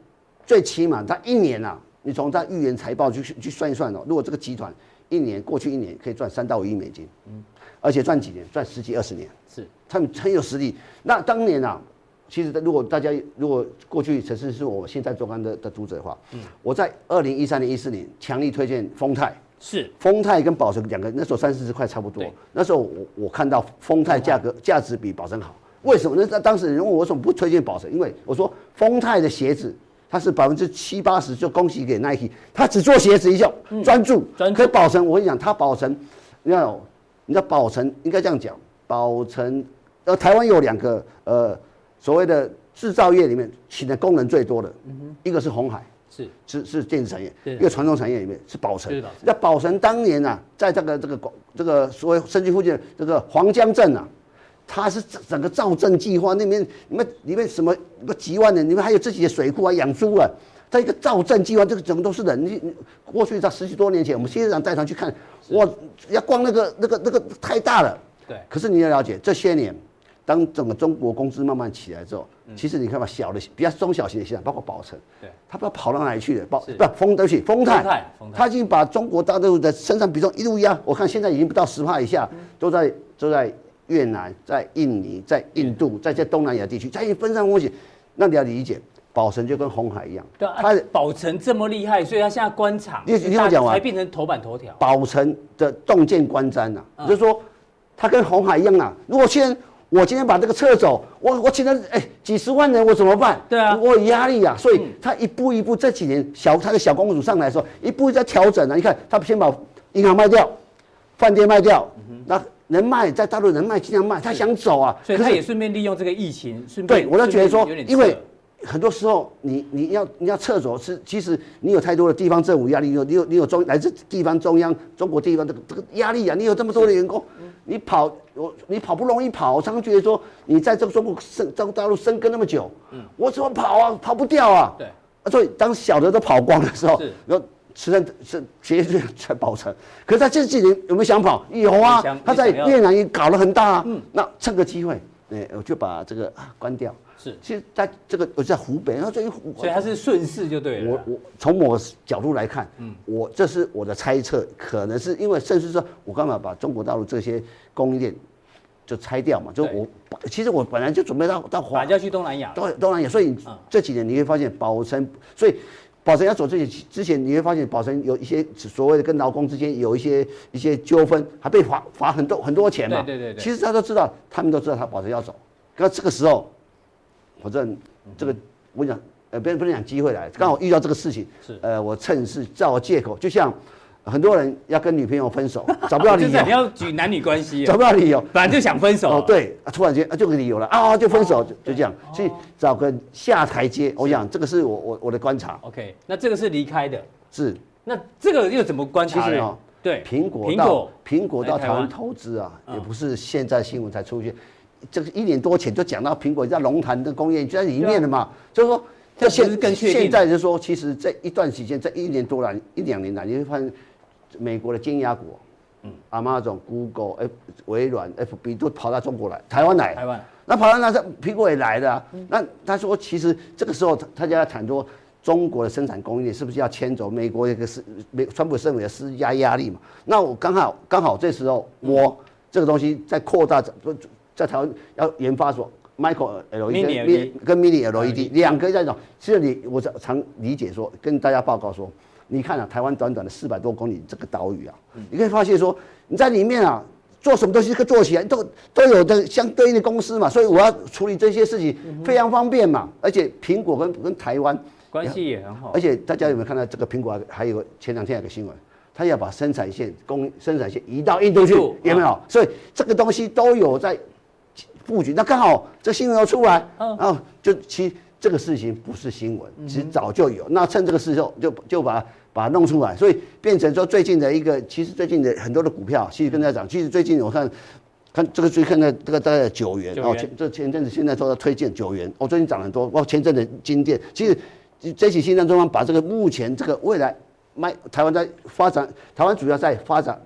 最起码他一年啊，你从他预言财报去去算一算哦，如果这个集团。一年过去一年可以赚三到五亿美金，嗯，而且赚几年？赚十几二十年，是他们很有实力。那当年啊，其实如果大家如果过去曾经是我现在做官的的读者的话，嗯，我在二零一三年一四年强力推荐丰泰，是丰泰跟宝成两个那时候三四十块差不多，那时候我我看到丰泰价格价值比宝成好，为什么呢？那当时人问我为什么不推荐宝成？因为我说丰泰的鞋子，它是百分之七八十就恭喜给 Nike，他只做鞋子一项，专注。专注。可宝成，我跟你讲，他宝成，你看，你知道宝成应该这样讲，宝成，呃，台湾有两个呃所谓的制造业里面请的工人最多的，一个是红海。是是是电子产业，一个传统产业里面是宝城。那宝城当年啊，在这个这个广这个所谓深圳附近的这个黄江镇啊，它是整个造镇计划那边，你们里面什么个几万人，你们还有自己的水库啊，养猪啊，在一个造镇计划，这个整个都是人。你你过去在十几多年前，我们谢市长带团去看，哇，要逛那个那个那个太大了。对。可是你要了解这些年。当整个中国公司慢慢起来之后，其实你看嘛，小的比较中小型的现在包括宝城，对，他不知道跑到哪里去了，宝不丰对不起，丰泰，他已经把中国大陆的生产比重一路压，我看现在已经不到十帕以下，都在都在越南、在印尼、在印度、在这东南亚地区，他已经分散风险。那你要理解，宝城就跟红海一样，对，他宝成这么厉害，所以他现在关厂，你你听我讲完，才变成头版头条。宝城的洞见观瞻呐，就是说他跟红海一样啊，如果先。我今天把这个撤走，我我请了哎几十万人，我怎么办？对啊，我有压力啊，所以他一步一步这几年小他的小公主上来的时候，一步一步在调整啊。你看他先把银行卖掉，饭店卖掉，那人脉在大陆人脉尽量卖，他想走啊，所以他也顺便利用这个疫情，顺便对我就觉得说，因为。很多时候你，你你要你要撤走是，其实你有太多的地方政府压力，你有你有你有中来自地方中央中国地方这个这个压力啊，你有这么多的员工，你跑我你跑不容易跑，我常常觉得说，你在这个中国生中国大陆生根那么久，嗯，我怎么跑啊？跑不掉啊。对，所以当小的都跑光的时候，然后实在是绝对才保存。可是他这几年有没有想跑？有啊，他在越南也搞了很大啊。嗯，那趁个机会，哎，我就把这个啊关掉。是，其实在这个我在湖北，然后这一湖，所以它是顺势就对了。我我从我角度来看，嗯，我这是我的猜测，可能是因为甚至说，我干嘛把中国大陆这些供应链就拆掉嘛？就我其实我本来就准备到到华，要去东南亚，东东南亚，所以这几年你会发现宝成，所以宝成要走这些之前，你会发现宝成有一些所谓的跟劳工之间有一些一些纠纷，还被罚罚很多很多钱嘛。对对对。其实他都知道，他们都知道他宝成要走，那这个时候。反正这个我讲，呃，别人不能讲机会来，刚好遇到这个事情，是，呃，我趁势找借口，就像很多人要跟女朋友分手，*laughs* 找不到理由，你要举男女关系，找不到理由，本来就想分手，哦，对，突然间啊，就个理由了。啊，就分手，就这样，所以找个下台阶，我想这个是我我我的观察。OK，那这个是离开的，是，那这个又怎么观察呢？对，苹果到苹果。到台湾。投资啊，也不是现在新闻才出现。这个一年多前就讲到苹果在龙潭的工业就在里面了嘛，就是说，这现现在就是说，其实这一段时间，这一年多来一两年来，你会发现美国的尖牙股，嗯，Amazon、Google、F、微软、FB 都跑到中国来，台湾来，台湾，那跑到那这苹果也来的啊。那他说，其实这个时候他他就要谈说，中国的生产工业是不是要迁走美国一个是美川普政府的施加压力嘛？那我刚好刚好这时候我这个东西在扩大在在台湾要研发所，Micro LED 跟 Mini LED 两个在种，其实你我常理解说，跟大家报告说，你看啊，台湾短短的四百多公里这个岛屿啊，你可以发现说，你在里面啊，做什么东西可以做起来，都都有的相对应的公司嘛，所以我要处理这些事情非常方便嘛，而且苹果跟跟台湾关系也很好，而且大家有没有看到这个苹果还有前两天有个新闻，他要把生产线供生产线移到印度去，有没有？所以这个东西都有在。布局，那刚好这新闻要出来，然后就其实这个事情不是新闻，其实早就有。那趁这个时候就就把把它弄出来，所以变成说最近的一个，其实最近的很多的股票，其实跟大家讲，其实最近我看看这个最看的这个大概九元哦，前这前阵子现在都在推荐九元，哦，最近涨很多，哦，前阵子金店，其实这起新政中央把这个目前这个未来卖台湾在发展，台湾主要在发展。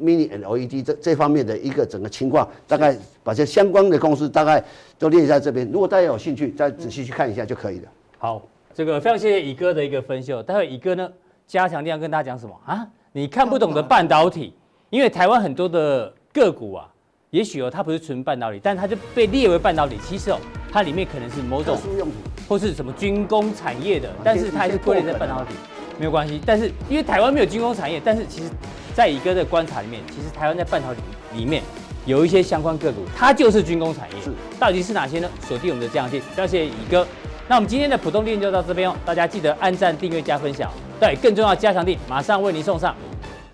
Mini LED 这这方面的一个整个情况，大概把这相关的公司大概都列在这边。如果大家有兴趣，再仔细去看一下就可以了。好，这个非常谢谢乙哥的一个分析。待会乙哥呢加强量跟大家讲什么啊？你看不懂的半导体，因为台湾很多的个股啊，也许哦它不是纯半导体，但它就被列为半导体。其实哦，它里面可能是某种 *laughs* 或是什么军工产业的，但是它还是归类在半导体，没有关系。但是因为台湾没有军工产业，但是其实。在乙哥的观察里面，其实台湾在半导体里面有一些相关个股，它就是军工产业，是，到底是哪些呢？锁定我们的加强錠，谢谢乙哥。那我们今天的普通店就到这边哦，大家记得按赞、订阅、加分享。对，更重要加强地马上为您送上。